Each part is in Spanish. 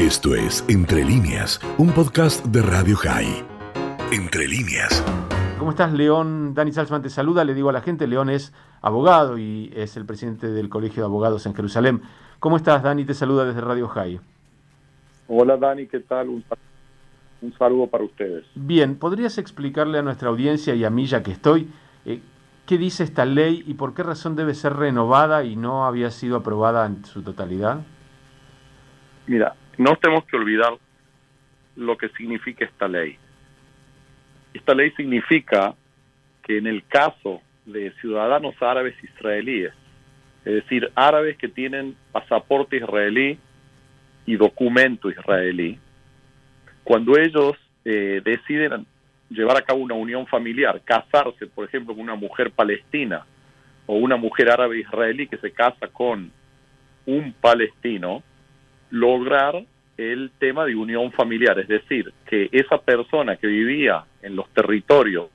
Esto es Entre líneas, un podcast de Radio High. Entre líneas. ¿Cómo estás, León? Dani Salzman te saluda. Le digo a la gente, León es abogado y es el presidente del Colegio de Abogados en Jerusalén. ¿Cómo estás, Dani? Te saluda desde Radio High. Hola, Dani, ¿qué tal? Un, saludo para ustedes. Bien, ¿podrías explicarle a nuestra audiencia y a mí, ya que estoy, eh, qué dice esta ley y por qué razón debe ser renovada y no había sido aprobada en su totalidad? Mira, no tenemos que olvidar lo que significa esta ley. Esta ley significa que en el caso de ciudadanos árabes israelíes, es decir, árabes que tienen pasaporte israelí y documento israelí, cuando ellos eh, deciden llevar a cabo una unión familiar, casarse, por ejemplo, con una mujer palestina o una mujer árabe israelí que se casa con un palestino, lograr el tema de unión familiar, es decir, que esa persona que vivía en los territorios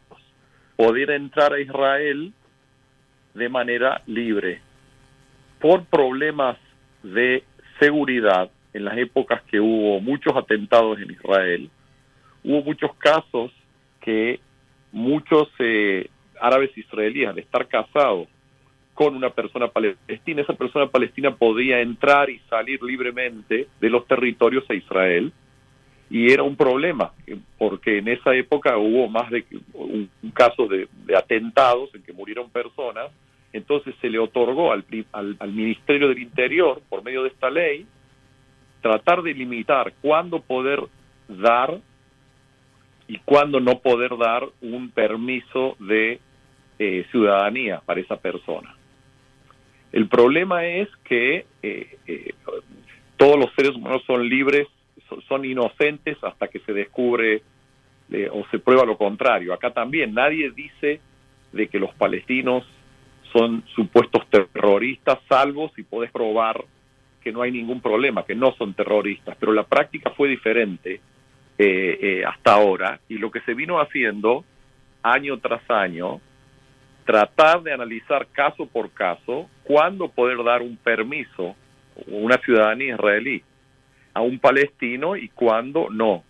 pudiera entrar a Israel de manera libre. Por problemas de seguridad, en las épocas que hubo muchos atentados en Israel, hubo muchos casos que muchos eh, árabes israelíes, al estar casados con una persona palestina, esa persona palestina podía entrar y salir libremente de los territorios a Israel y era un problema porque en esa época hubo más de un, caso de, atentados en que murieron personas entonces se le otorgó al, al, Ministerio del Interior por medio de esta ley tratar de limitar cuándo poder dar y cuándo no poder dar un permiso de eh, ciudadanía para esa persona. El problema es que eh, eh, todos los seres humanos son libres, son, inocentes hasta que se descubre eh, o se prueba lo contrario. Acá también nadie dice de que los palestinos son supuestos terroristas, salvo si podés probar que no hay ningún problema, que no son terroristas. Pero la práctica fue diferente hasta ahora y lo que se vino haciendo año tras año tratar de analizar caso por caso cuándo poder dar un permiso, una ciudadanía israelí, a un palestino y cuándo no.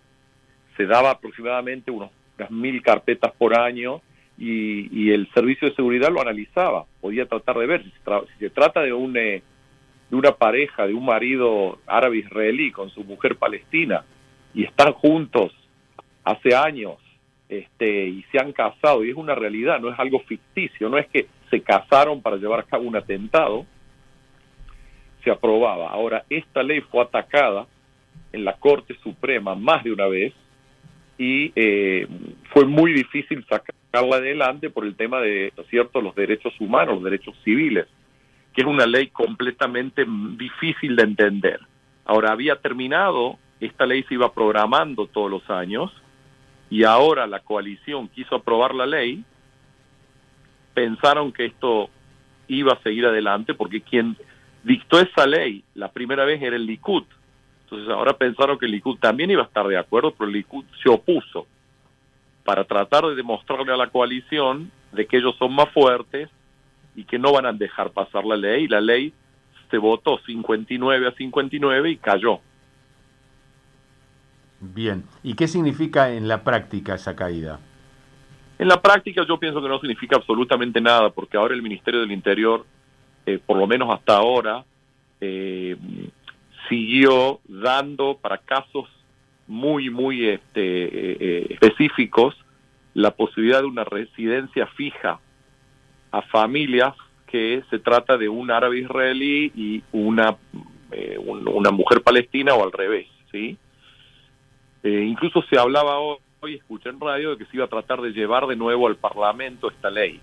Se daba aproximadamente unos, unas mil carpetas por año y, el servicio de seguridad lo analizaba, podía tratar de ver si se, trata de, un, eh, de una pareja, de un marido árabe israelí con su mujer palestina y están juntos hace años este, y se han casado, y es una realidad, no es algo ficticio, no es que se casaron para llevar a cabo un atentado, se aprobaba. Ahora, esta ley fue atacada en la Corte Suprema más de una vez y eh, fue muy difícil sacarla adelante por el tema de, cierto?, los derechos humanos, los derechos civiles, que es una ley completamente difícil de entender. Ahora, había terminado, esta ley se iba programando todos los años, y ahora la coalición quiso aprobar la ley, pensaron que esto iba a seguir adelante porque quien dictó esa ley la primera vez era el Likud. Entonces ahora pensaron que el Likud también iba a estar de acuerdo, pero el Likud se opuso para tratar de demostrarle a la coalición de que ellos son más fuertes y que no van a dejar pasar la ley. Y la ley se votó 59 a 59 y cayó. Bien, ¿y qué significa en la práctica esa caída? En la práctica yo pienso que no significa absolutamente nada, porque ahora el Ministerio del Interior, eh, por lo menos hasta ahora, eh, siguió dando para casos muy, muy este, eh, específicos la posibilidad de una residencia fija a familias que se trata de un árabe israelí y una, una mujer palestina o al revés, ¿sí? Eh, incluso se hablaba hoy, escuché en radio, de que se iba a tratar de llevar de nuevo al Parlamento esta ley.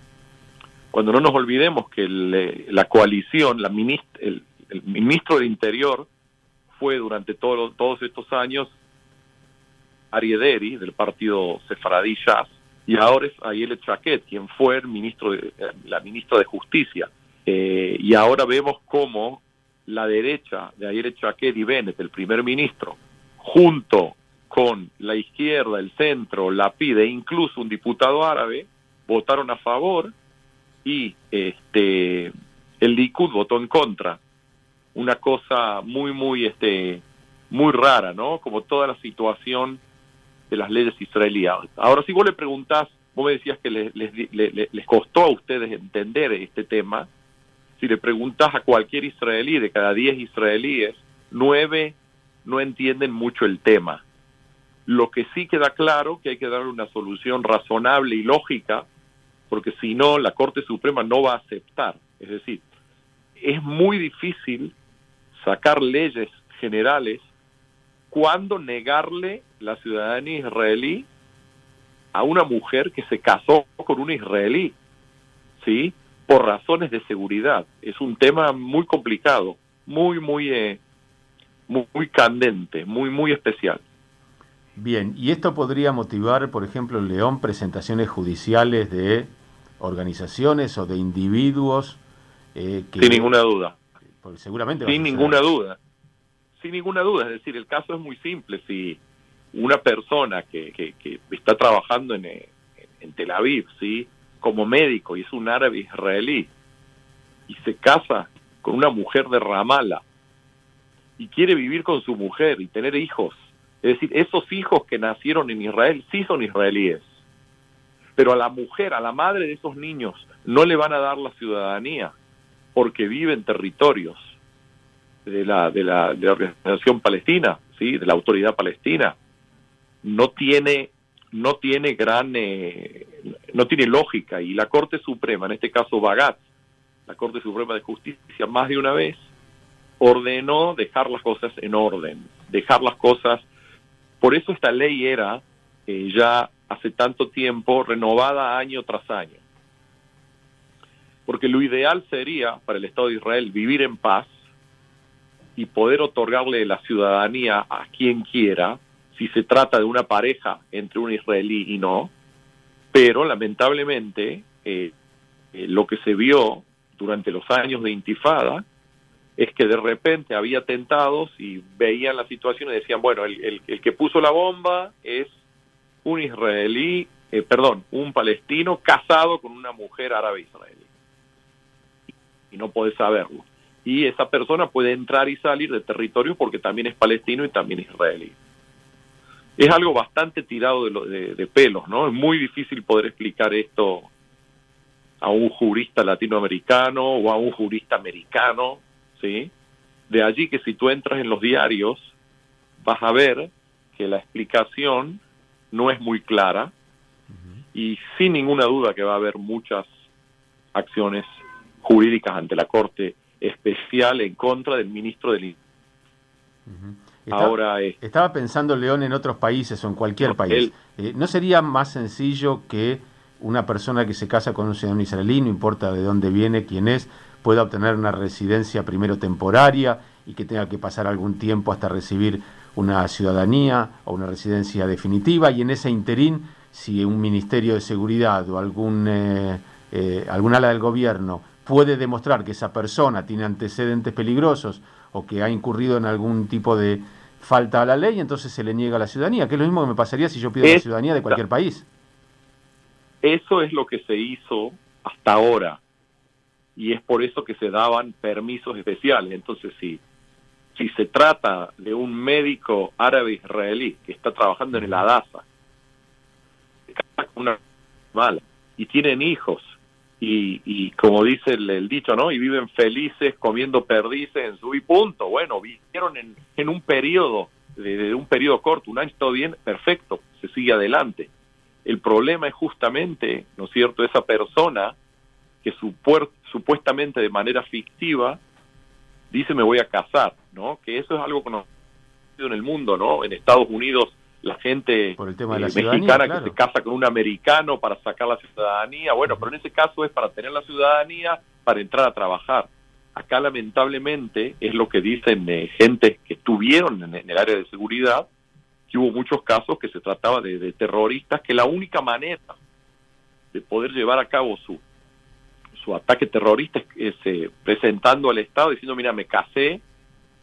Cuando no nos olvidemos que eh, la coalición, la el, ministro del Interior fue durante todos estos años Ariederi, del partido Sefaradí y ahora es Ayele Chaquet, quien fue el ministro de, eh, la ministra de Justicia. y ahora vemos cómo la derecha de Ayele Chaquet y Bennett, el primer ministro, junto con la izquierda, el centro, la PIDE, incluso un diputado árabe, votaron a favor y este el Likud votó en contra. Una cosa muy, muy, este, muy rara, ¿no? Como toda la situación de las leyes israelíes. Ahora, si vos le preguntás, vos me decías que les, les, costó a ustedes entender este tema, si le preguntas a cualquier israelí, de cada 10 israelíes, 9 no entienden mucho el tema. Lo que sí queda claro que hay que darle una solución razonable y lógica, porque si no, la Corte Suprema no va a aceptar. Es decir, es muy difícil sacar leyes generales cuando negarle la ciudadanía israelí a una mujer que se casó con un israelí, ¿sí? Por razones de seguridad. Es un tema muy complicado, muy, muy, eh, muy, muy candente, muy, muy especial. Bien, ¿y esto podría motivar, por ejemplo, en León, presentaciones judiciales de organizaciones o de individuos? Eh, Sin ninguna duda. seguramente. Sin ninguna duda. Sin ninguna duda. Es decir, el caso es muy simple. Si una persona que, que, está trabajando en, en, Tel Aviv, ¿sí? como médico, y es un árabe israelí, y se casa con una mujer de Ramallah, y quiere vivir con su mujer y tener hijos, es decir, esos hijos que nacieron en Israel sí son israelíes, pero a la mujer, a la madre de esos niños, no le van a dar la ciudadanía porque vive en territorios de la, de la, de la organización palestina, ¿sí? de la autoridad palestina. No tiene, no tiene gran, eh, no tiene lógica y la Corte Suprema, en este caso Bagat, la Corte Suprema de Justicia, más de una vez ordenó dejar las cosas en orden, dejar las cosas por eso esta ley era eh, ya hace tanto tiempo renovada año tras año. Porque lo ideal sería para el Estado de Israel vivir en paz y poder otorgarle la ciudadanía a quien quiera, si se trata de una pareja entre un israelí y no, pero lamentablemente eh, eh, lo que se vio durante los años de intifada es que de repente había atentados y veían la situación y decían, bueno, el, el, que puso la bomba es un israelí, eh, perdón, un palestino casado con una mujer árabe israelí. Y no puede saberlo. Y esa persona puede entrar y salir de territorio porque también es palestino y también israelí. Es algo bastante tirado de, de pelos, ¿no? Es muy difícil poder explicar esto a un jurista latinoamericano o a un jurista americano de allí que si tú entras en los diarios, vas a ver que la explicación no es muy clara y sin ninguna duda que va a haber muchas acciones jurídicas ante la Corte Especial en contra del ministro del Ahora estaba pensando León en otros países o en cualquier país. Eh, ¿No sería más sencillo que una persona que se casa con un ciudadano israelí, no importa de dónde viene, quién es, pueda obtener una residencia primero temporaria y que tenga que pasar algún tiempo hasta recibir una ciudadanía o una residencia definitiva y en ese interín si un ministerio de seguridad o algún eh, eh, algún ala del gobierno puede demostrar que esa persona tiene antecedentes peligrosos o que ha incurrido en algún tipo de falta a la ley, entonces se le niega la ciudadanía, que es lo mismo que me pasaría si yo pido la ciudadanía de cualquier país. Eso es lo que se hizo hasta ahora y es por eso que se daban permisos especiales. Entonces, si, si se trata de un médico árabe israelí que está trabajando en el Adasa, una mala, y tienen hijos, y, y como dice el, dicho, ¿no? Y viven felices comiendo perdices en su y punto. Bueno, vivieron en, en un periodo, de, un periodo corto, un año, todo bien, perfecto, se sigue adelante. El problema es justamente, ¿no es cierto?, esa persona que supuestamente de manera fictiva dice me voy a casar, ¿no? Que eso es algo conocido en el mundo, ¿no? En Estados Unidos la gente Por el tema de eh, mexicana que se casa con un americano para sacar la ciudadanía, bueno, pero en ese caso es para tener la ciudadanía, para entrar a trabajar. Acá lamentablemente es lo que dicen eh, gente que estuvieron en, el área de seguridad, que hubo muchos casos que se trataba de, de terroristas, que la única manera de poder llevar a cabo su su ataque terrorista es, eh, presentando al Estado diciendo, mira, me casé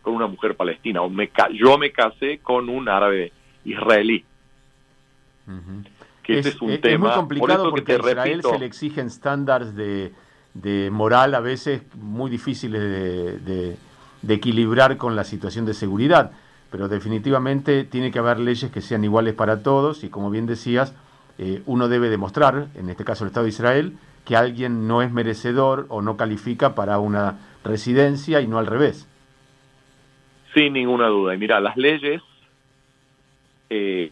con una mujer palestina o me, yo me casé con un árabe israelí. Que es, un tema muy complicado porque a Israel se le exigen estándares de, moral a veces muy difíciles de, equilibrar con la situación de seguridad. pero definitivamente tiene que haber leyes que sean iguales para todos y como bien decías, eh, uno debe demostrar, en este caso el Estado de Israel, que alguien no es merecedor o no califica para una residencia y no al revés. Sin ninguna duda. Y mira, las leyes eh,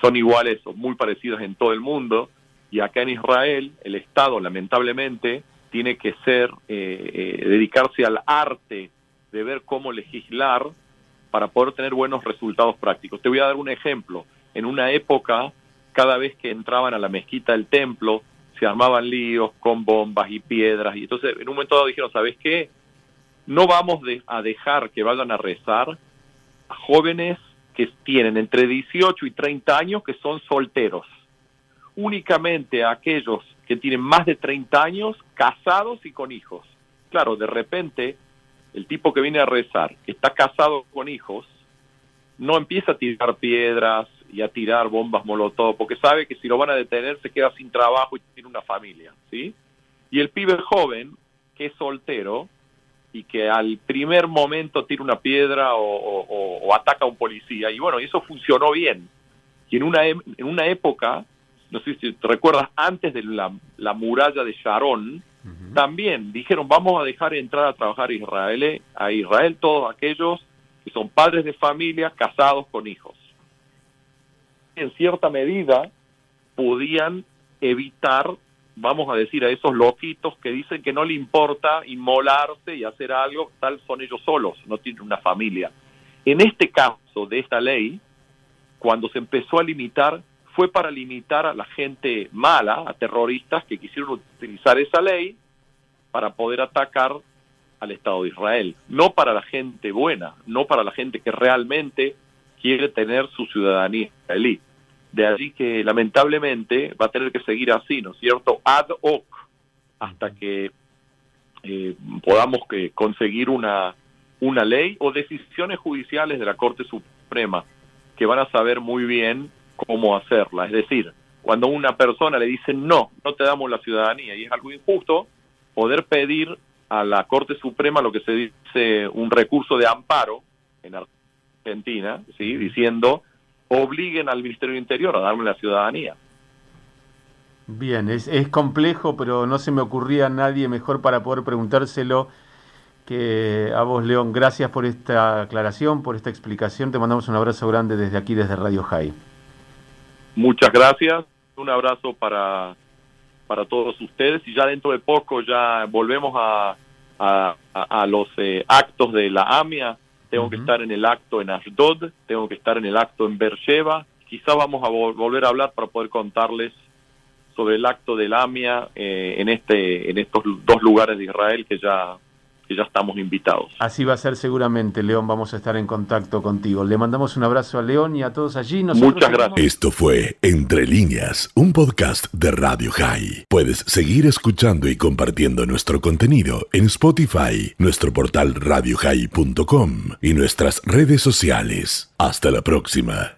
son iguales o muy parecidas en todo el mundo y acá en Israel el Estado lamentablemente tiene que ser eh, dedicarse al arte de ver cómo legislar para poder tener buenos resultados prácticos. Te voy a dar un ejemplo. En una época, cada vez que entraban a la mezquita del templo, se armaban líos con bombas y piedras. Y entonces, en un momento dado dijeron, ¿sabes qué? No vamos a dejar que vayan a rezar a jóvenes que tienen entre 18 y 30 años que son solteros. Únicamente a aquellos que tienen más de 30 años, casados y con hijos. Claro, de repente el tipo que viene a rezar, que está casado con hijos, no empieza a tirar piedras y a tirar bombas molotov, porque sabe que si lo van a detener se queda sin trabajo y tiene una familia, ¿sí? Y el pibe joven, que es soltero, y que al primer momento tira una piedra o, ataca a un policía, y bueno, y eso funcionó bien. Y en una, en una época, no sé si te recuerdas, antes de la, la muralla de Sharon, también dijeron, vamos a dejar entrar a trabajar a Israel, a Israel todos aquellos que son padres de familia casados con hijos. En cierta medida podían evitar, vamos a decir, a esos loquitos que dicen que no le importa inmolarse y hacer algo, tal son ellos solos, no tienen una familia. En este caso de esta ley, cuando se empezó a limitar, fue para limitar a la gente mala, a terroristas que quisieron utilizar esa ley para poder atacar al Estado de Israel, no para la gente buena, no para la gente que realmente quiere tener su ciudadanía israelí. De allí que lamentablemente va a tener que seguir así, ¿no es cierto? Ad hoc, hasta que eh, podamos que conseguir una, una ley o decisiones judiciales de la Corte Suprema que van a saber muy bien cómo hacerla. Es decir, cuando una persona le dice no, no te damos la ciudadanía y es algo injusto, poder pedir a la Corte Suprema lo que se dice un recurso de amparo en Argentina, ¿sí? diciendo obliguen al Ministerio del Interior a darme la ciudadanía. Bien, es, es complejo, pero no se me ocurría a nadie mejor para poder preguntárselo que a vos, León. Gracias por esta aclaración, por esta explicación. Te mandamos un abrazo grande desde aquí, desde Radio High. Muchas gracias. Un abrazo para para todos ustedes y ya dentro de poco ya volvemos a, a, los eh, actos de la AMIA. Tengo que estar en el acto en Ashdod, tengo que estar en el acto en Beersheba. Quizá vamos a volver a hablar para poder contarles sobre el acto de la AMIA eh, en, este, en estos dos lugares de Israel que ya que ya estamos invitados. Así va a ser seguramente, León, vamos a estar en contacto contigo. Le mandamos un abrazo a León y a todos allí. Muchas gracias. Esto fue Entre líneas, un podcast de Radio High. Puedes seguir escuchando y compartiendo nuestro contenido en Spotify, nuestro portal radiohigh.com y nuestras redes sociales. Hasta la próxima.